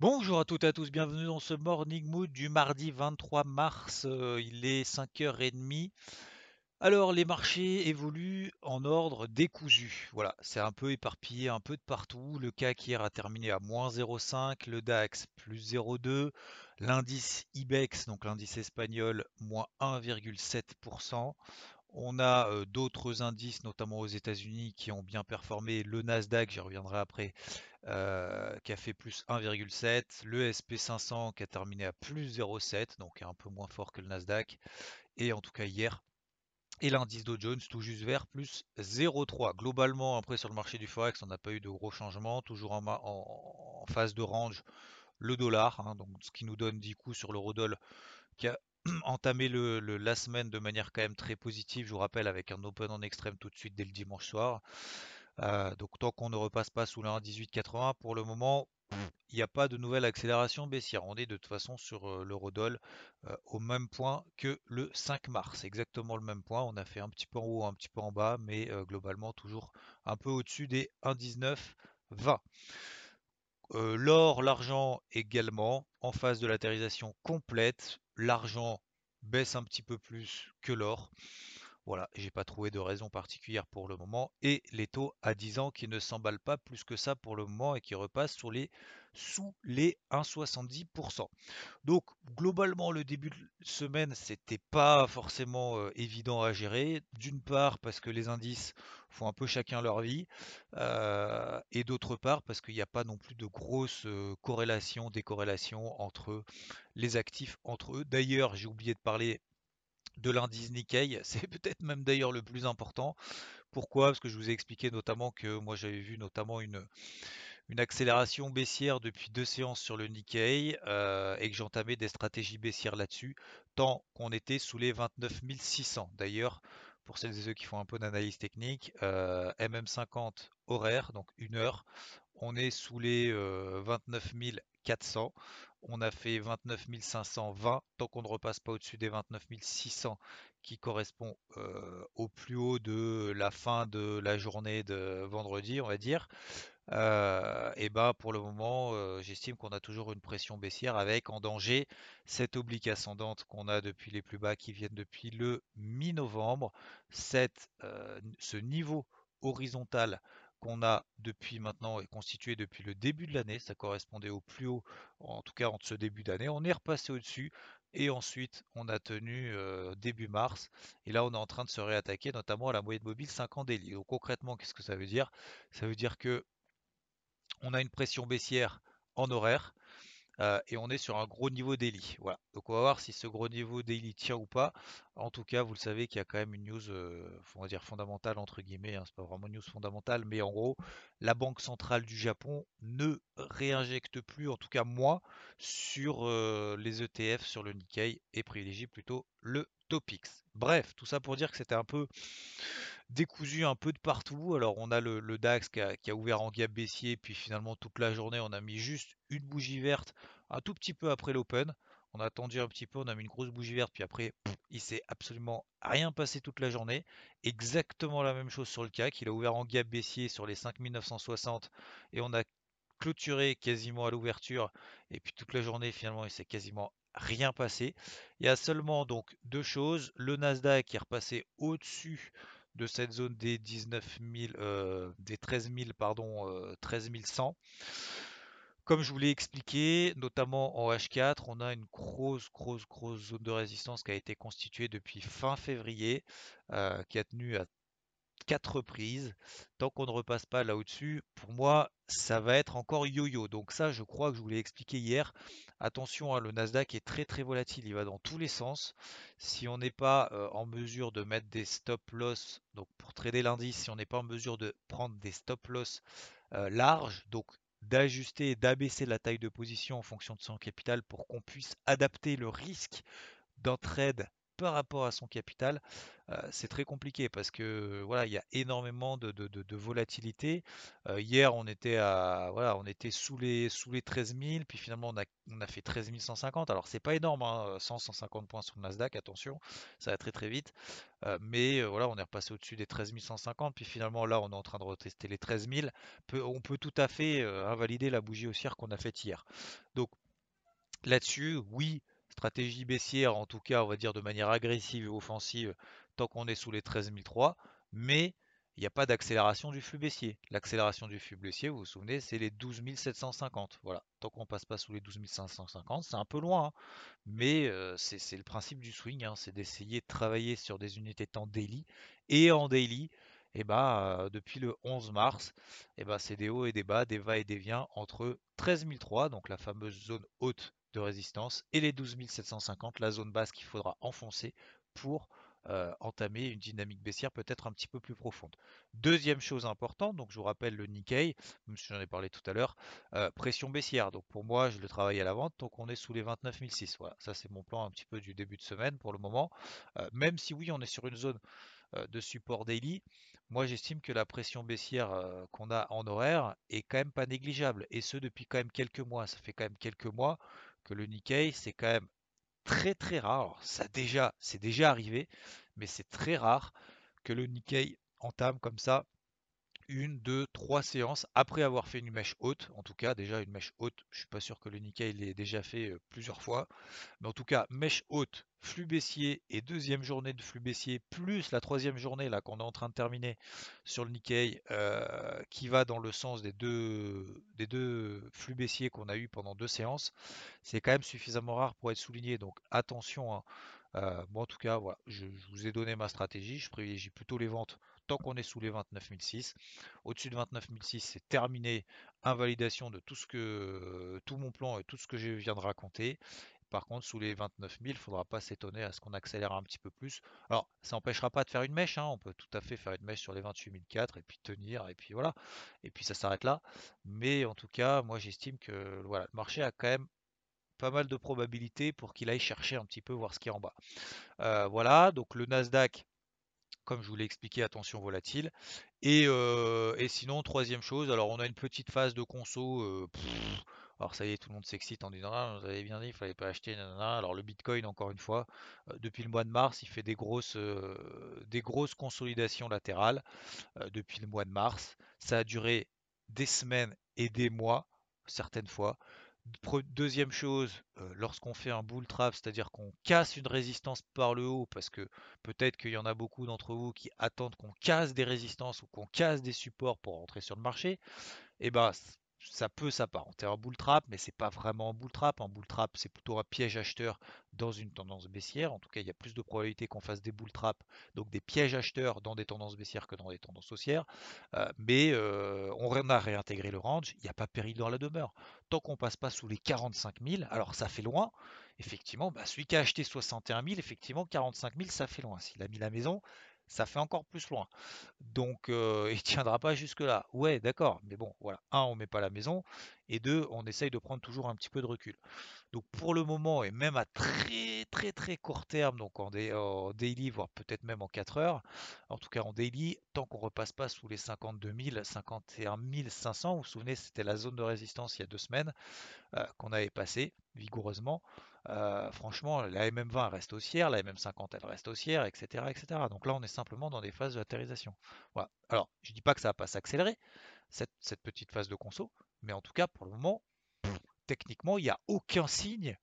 Bonjour à toutes et à tous, bienvenue dans ce Morning Mood du mardi 23 mars, euh, il est 5h30. Alors les marchés évoluent en ordre décousu, voilà, c'est un peu éparpillé un peu de partout. Le CAC hier a terminé à moins 0,5, le DAX plus 0,2, l'indice IBEX, donc l'indice espagnol, moins 1,7%. On a d'autres indices, notamment aux États-Unis, qui ont bien performé. Le Nasdaq, j'y reviendrai après, qui a fait plus 1,7. Le SP500 qui a terminé à plus 0,7, donc un peu moins fort que le Nasdaq. Et en tout cas hier, et l'indice Dow Jones tout juste vert plus 0,3. Globalement, après sur le marché du Forex, on n'a pas eu de gros changements, toujours en, phase de range le dollar, hein, donc ce qui nous donne 10 coups sur l'eurodoll qui a entamé le, la semaine de manière quand même très positive, je vous rappelle, avec un open en extrême tout de suite dès le dimanche soir. Euh, donc tant qu'on ne repasse pas sous la 1,1880, pour le moment, il n'y a pas de nouvelle accélération baissière. On est de toute façon sur euh, l'eurodoll euh, au même point que le 5 mars. Exactement le même point. On a fait un petit peu en haut, un petit peu en bas, mais globalement toujours un peu au-dessus des 1,1920. L'or, l'argent également en phase de latérisation complète. L'argent baisse un petit peu plus que l'or. Voilà, j'ai pas trouvé de raison particulière pour le moment. Et les taux à 10 ans qui ne s'emballent pas plus que ça pour le moment et qui repassent sur les sous les 1,70%. Donc globalement le début de semaine c'était pas forcément euh, évident à gérer. D'une part parce que les indices font un peu chacun leur vie et d'autre part parce qu'il n'y a pas non plus de grosses corrélations, décorrélations entre les actifs entre eux. D'ailleurs j'ai oublié de parler de l'indice Nikkei. C'est peut-être même d'ailleurs le plus important. Pourquoi? Parce que je vous ai expliqué notamment que moi j'avais vu notamment une, une accélération baissière depuis deux séances sur le Nikkei et que j'entamais des stratégies baissières là-dessus, tant qu'on était sous les 29 600. D'ailleurs, pour celles et ceux qui font un peu d'analyse technique, euh, MM50 horaire, donc une heure, on est sous les 29 euh, 400. On a fait 29 520. Tant qu'on ne repasse pas au-dessus des 29 600 qui correspond euh, au plus haut de la fin de la journée de vendredi, on va dire. Euh, et bah pour le moment, euh, j'estime qu'on a toujours une pression baissière avec en danger cette oblique ascendante qu'on a depuis les plus bas qui viennent depuis le mi-novembre. ce niveau horizontal qu'on a depuis maintenant et constitué depuis le début de l'année. Ça correspondait au plus haut, en tout cas entre ce début d'année. On est repassé au-dessus et ensuite on a tenu euh, début mars. Et là on est en train de se réattaquer notamment à la moyenne mobile 5 ans daily. Donc concrètement, qu'est-ce que ça veut dire? Ça veut dire que on a une pression baissière en horaire euh, et on est sur un gros niveau daily. Voilà. Donc on va voir si ce gros niveau daily tient ou pas. En tout cas, vous le savez qu'il y a quand même une news, euh, on va dire fondamentale entre guillemets. Hein, c'est pas vraiment une news fondamentale, mais en gros, la banque centrale du Japon ne réinjecte plus, en tout cas moi, sur euh, les ETF, sur le Nikkei et privilégie plutôt le Topix. Bref, tout ça pour dire que c'était un peu décousu un peu de partout. Alors on a le, DAX qui a, ouvert en gap baissier, puis finalement toute la journée on a mis juste une bougie verte un tout petit peu après l'open. On a attendu un petit peu, on a mis une grosse bougie verte, puis après il s'est absolument rien passé toute la journée. Exactement la même chose sur le CAC, il a ouvert en gap baissier sur les 5960 et on a clôturé quasiment à l'ouverture et puis toute la journée finalement il s'est quasiment rien passé. Il y a seulement donc deux choses, le Nasdaq qui est repassé au-dessus de cette zone des 19 euh, des 13 000, pardon, 13 euh, 100. Comme je vous l'ai expliqué, notamment en H4, on a une grosse, grosse, grosse zone de résistance qui a été constituée depuis fin février, euh, qui a tenu à quatre reprises. Tant qu'on ne repasse pas là au-dessus, pour moi, ça va être encore yo-yo. Donc ça, je crois que je vous l'ai expliqué hier. Attention, hein, le Nasdaq est très très volatile, il va dans tous les sens. Si on n'est pas euh, en mesure de mettre des stop loss, donc pour trader l'indice, si on n'est pas en mesure de prendre des stop loss large, donc d'ajuster et d'abaisser la taille de position en fonction de son capital pour qu'on puisse adapter le risque d'un trade par rapport à son capital, c'est très compliqué parce que voilà, il y a énormément de, volatilité. hier, on était à voilà, on était sous les sous les 13 000, puis finalement on a, on a fait 13 150. Alors c'est pas énorme, 100 hein, 150 points sur le Nasdaq, attention, ça va très très vite. mais voilà, on est repassé au-dessus des 13 150, puis finalement là, on est en train de retester les 13 000. on peut tout à fait invalider la bougie haussière qu'on a faite hier. Donc là-dessus, oui, stratégie baissière, en tout cas, on va dire de manière agressive et offensive, tant qu'on est sous les 13003, mais il n'y a pas d'accélération du flux baissier. L'accélération du flux baissier, vous vous souvenez, c'est les 12 750. Voilà, tant qu'on passe pas sous les 12 550, c'est un peu loin, hein. mais euh, c'est le principe du swing, hein, c'est d'essayer de travailler sur des unités temps daily, et en daily, et eh ben, euh, depuis le 11 mars, eh ben, c'est des hauts et des bas, des va et des viens entre 13003, donc la fameuse zone haute de résistance, et les 12 750, la zone basse qu'il faudra enfoncer pour euh, entamer une dynamique baissière peut-être un petit peu plus profonde. Deuxième chose importante, donc je vous rappelle le Nikkei, même si j'en ai parlé tout à l'heure, euh, pression baissière. Donc pour moi, je le travaille à la vente, donc on est sous les 29 006. Voilà, ça c'est mon plan un petit peu du début de semaine pour le moment. Euh, même si oui, on est sur une zone de support daily, moi j'estime que la pression baissière qu'on a en horaire est quand même pas négligeable, et ce depuis quand même quelques mois. Ça fait quand même quelques mois que le Nikkei, c'est quand même très très rare. ça déjà, c'est déjà arrivé, mais c'est très rare que le Nikkei entame comme ça une, deux, trois séances après avoir fait une mèche haute. En tout cas, déjà une mèche haute, je suis pas sûr que le Nikkei l'ait déjà fait euh, plusieurs fois. Mais en tout cas, mèche haute, flux baissier et deuxième journée de flux baissier, plus la troisième journée là qu'on est en train de terminer sur le Nikkei, euh, qui va dans le sens des deux, des deux flux baissiers qu'on a eu pendant deux séances, c'est quand même suffisamment rare pour être souligné. Donc attention. Hein. Euh, moi en tout cas, voilà, je, vous ai donné ma stratégie. Je privilégie plutôt les ventes tant qu'on est sous les 29006. Au-dessus de 29006, c'est terminé. Invalidation de tout ce que tout mon plan et tout ce que je viens de raconter. Par contre, sous les 29 000, il ne faudra pas s'étonner à ce qu'on accélère un petit peu plus. Alors, ça n'empêchera pas de faire une mèche. Hein. On peut tout à fait faire une mèche sur les 28 004 et puis tenir. Et puis voilà. Et puis ça s'arrête là. Mais en tout cas, moi, j'estime que voilà, le marché a quand même pas mal de probabilités pour qu'il aille chercher un petit peu voir ce qui est en bas. Euh, voilà. Donc, le Nasdaq comme je vous l'ai expliqué, attention volatile. Et, et, sinon, troisième chose, alors on a une petite phase de conso. alors ça y est, tout le monde s'excite en disant ah, vous avez bien dit, il fallait pas acheter. Alors le Bitcoin, encore une fois, depuis le mois de mars, il fait des grosses, des grosses consolidations latérales depuis le mois de mars. Ça a duré des semaines et des mois, certaines fois. Deuxième chose, euh, lorsqu'on fait un bull trap, c'est-à-dire qu'on casse une résistance par le haut, parce que peut-être qu'il y en a beaucoup d'entre vous qui attendent qu'on casse des résistances ou qu'on casse des supports pour rentrer sur le marché, et eh ben ça peut s'apparenter à un bull trap, mais c'est pas vraiment un bull trap. Un bull trap, c'est plutôt un piège acheteur dans une tendance baissière. En tout cas, il y a plus de probabilité qu'on fasse des bull traps, donc des pièges acheteurs dans des tendances baissières que dans des tendances haussières. Euh, mais euh, on a réintégré le range, il n'y a pas péril dans la demeure. Tant qu'on passe pas sous les 45 000, alors ça fait loin. Effectivement, bah, celui qui a acheté 61 000, effectivement, 45 000, ça fait loin. S'il a mis la maison, ça fait encore plus loin. Donc euh, il tiendra pas jusque là. Ouais, d'accord, mais bon, voilà. Un, on met pas la maison, et deux, on essaye de prendre toujours un petit peu de recul. Donc pour le moment, et même à très très très court terme, donc en, daily, voire peut-être même en 4 heures, en tout cas en daily, tant qu'on repasse pas sous les 52 000, 51 500, vous vous souvenez, c'était la zone de résistance il y a deux semaines euh, qu'on avait passé vigoureusement. Euh, franchement, la MM20 reste haussière, la MM50 elle reste haussière, etc., etc. Donc là, on est simplement dans des phases d'atterrissation. Voilà. Alors, je ne dis pas que ça va pas s'accélérer, cette, petite phase de conso, mais en tout cas, pour le moment, techniquement, il n'y a aucun signe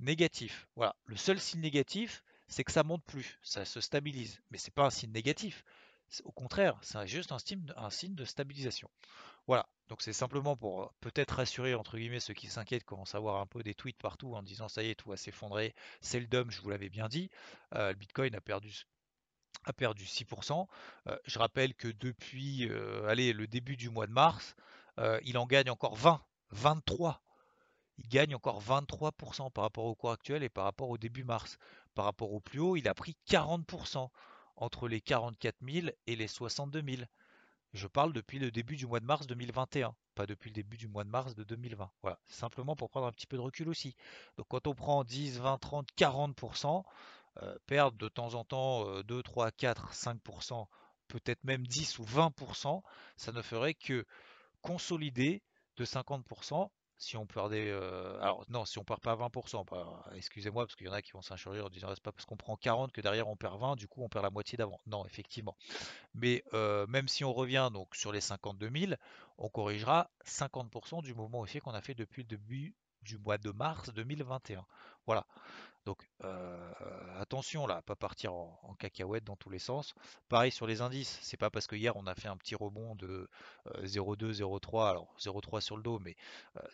négatif. Voilà. Le seul signe négatif, c'est que ça monte plus, ça se stabilise. Mais c'est pas un signe négatif. Au contraire, c'est juste un signe de stabilisation. Voilà, donc c'est simplement pour peut-être rassurer entre guillemets ceux qui s'inquiètent, commencent à voir un peu des tweets partout en disant ça y est, tout va s'effondrer, c'est le DOM, je vous l'avais bien dit, le Bitcoin a perdu a perdu 6%. Euh, je rappelle que depuis le début du mois de mars, il en gagne encore 20, 23. Il gagne encore 23% par rapport au cours actuel et par rapport au début mars. Par rapport au plus haut, il a pris 40% entre les 44 000 et les 62 000. Je parle depuis le début du mois de mars 2021, pas depuis le début du mois de mars de 2020. Voilà, simplement pour prendre un petit peu de recul aussi. Donc quand on prend 10, 20, 30, 40%, perdre de temps en temps 2, 3, 4, 5%, peut-être même 10 ou 20%, ça ne ferait que consolider de 50% si on perdait. Euh, alors, non, si on perd pas 20%, bah, excusez-moi, parce qu'il y en a qui vont s'inchurir en disant c'est pas parce qu'on prend 40 que derrière on perd 20, du coup on perd la moitié d'avant. Non, effectivement. Mais euh, même si on revient donc sur les 52 000, on corrigera 50% du mouvement aussi qu'on a fait depuis le début du mois de mars 2021. Voilà. Donc euh, attention là, pas partir en, cacahuète dans tous les sens. Pareil sur les indices, c'est pas parce que hier on a fait un petit rebond de 0,2, 0,3, alors 0,3 sur le dos, mais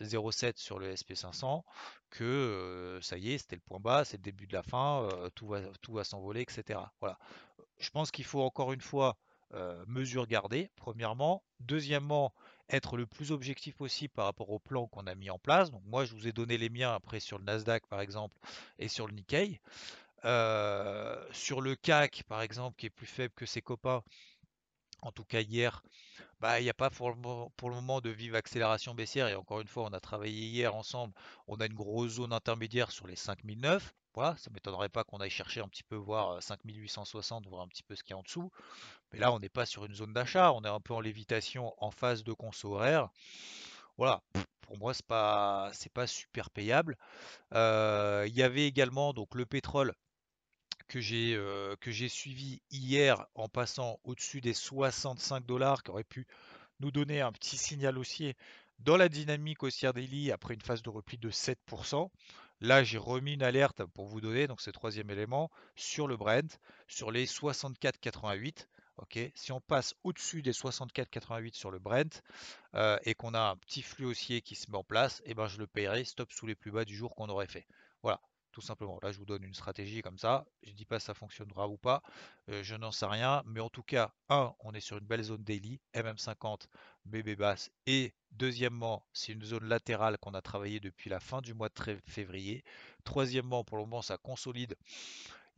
0,7 sur le SP500, que euh, ça y est, c'était le point bas, c'est le début de la fin, euh, tout va, tout va s'envoler, etc. Voilà. Je pense qu'il faut encore une fois mesure garder, premièrement. Deuxièmement, être le plus objectif possible par rapport au plan qu'on a mis en place. Donc moi, je vous ai donné les miens après sur le Nasdaq par exemple et sur le Nikkei. Euh, sur le CAC par exemple, qui est plus faible que ses copains, en tout cas hier, bah, il n'y a pas pour le, pour le, moment de vive accélération baissière. Et encore une fois, on a travaillé hier ensemble. On a une grosse zone intermédiaire sur les 5009. Voilà, ça ne m'étonnerait pas qu'on aille chercher un petit peu, voir 5860, voir un petit peu ce qu'il y a en dessous. Mais là, on n'est pas sur une zone d'achat, on est un peu en lévitation en phase de conso horaire. Voilà, pour moi, c'est pas, pas super payable. Il y avait également donc le pétrole que j'ai que j'ai suivi hier en passant au-dessus des 65 dollars, qui aurait pu nous donner un petit signal haussier dans la dynamique haussière daily après une phase de repli de 7%. Là, j'ai remis une alerte pour vous donner, donc c'est le troisième élément, sur le Brent, sur les 64,88. si on passe au-dessus des 64,88 sur le Brent euh, et qu'on a un petit flux haussier qui se met en place, eh ben je le payerai stop sous les plus bas du jour qu'on aurait fait. Voilà tout simplement. Là, je vous donne une stratégie comme ça. Je dis pas ça fonctionnera ou pas, euh, je n'en sais rien. Mais en tout cas, un, on est sur une belle zone daily, MM50, BB basse. Et deuxièmement, c'est une zone latérale qu'on a travaillé depuis la fin du mois de février. Troisièmement, pour le moment, ça consolide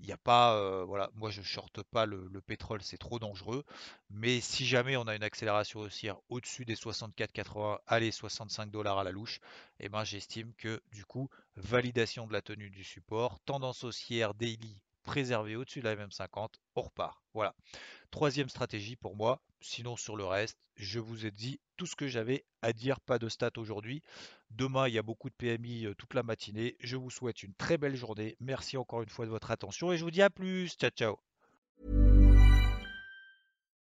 il n'y a pas, voilà, moi je shorte pas le, pétrole, c'est trop dangereux. Mais si jamais on a une accélération haussière au-dessus des 64,80, allez 65 dollars à la louche, et eh ben j'estime que du coup validation de la tenue du support, tendance haussière daily préservée au-dessus de la MM50, on repart. Voilà. Troisième stratégie pour moi. Sinon sur le reste, je vous ai dit tout ce que j'avais à dire. Pas de stats aujourd'hui. Demain, il y a beaucoup de PMI euh, toute la matinée. Je vous souhaite une très belle journée. Merci encore une fois de votre attention et je vous dis à plus. Ciao, ciao.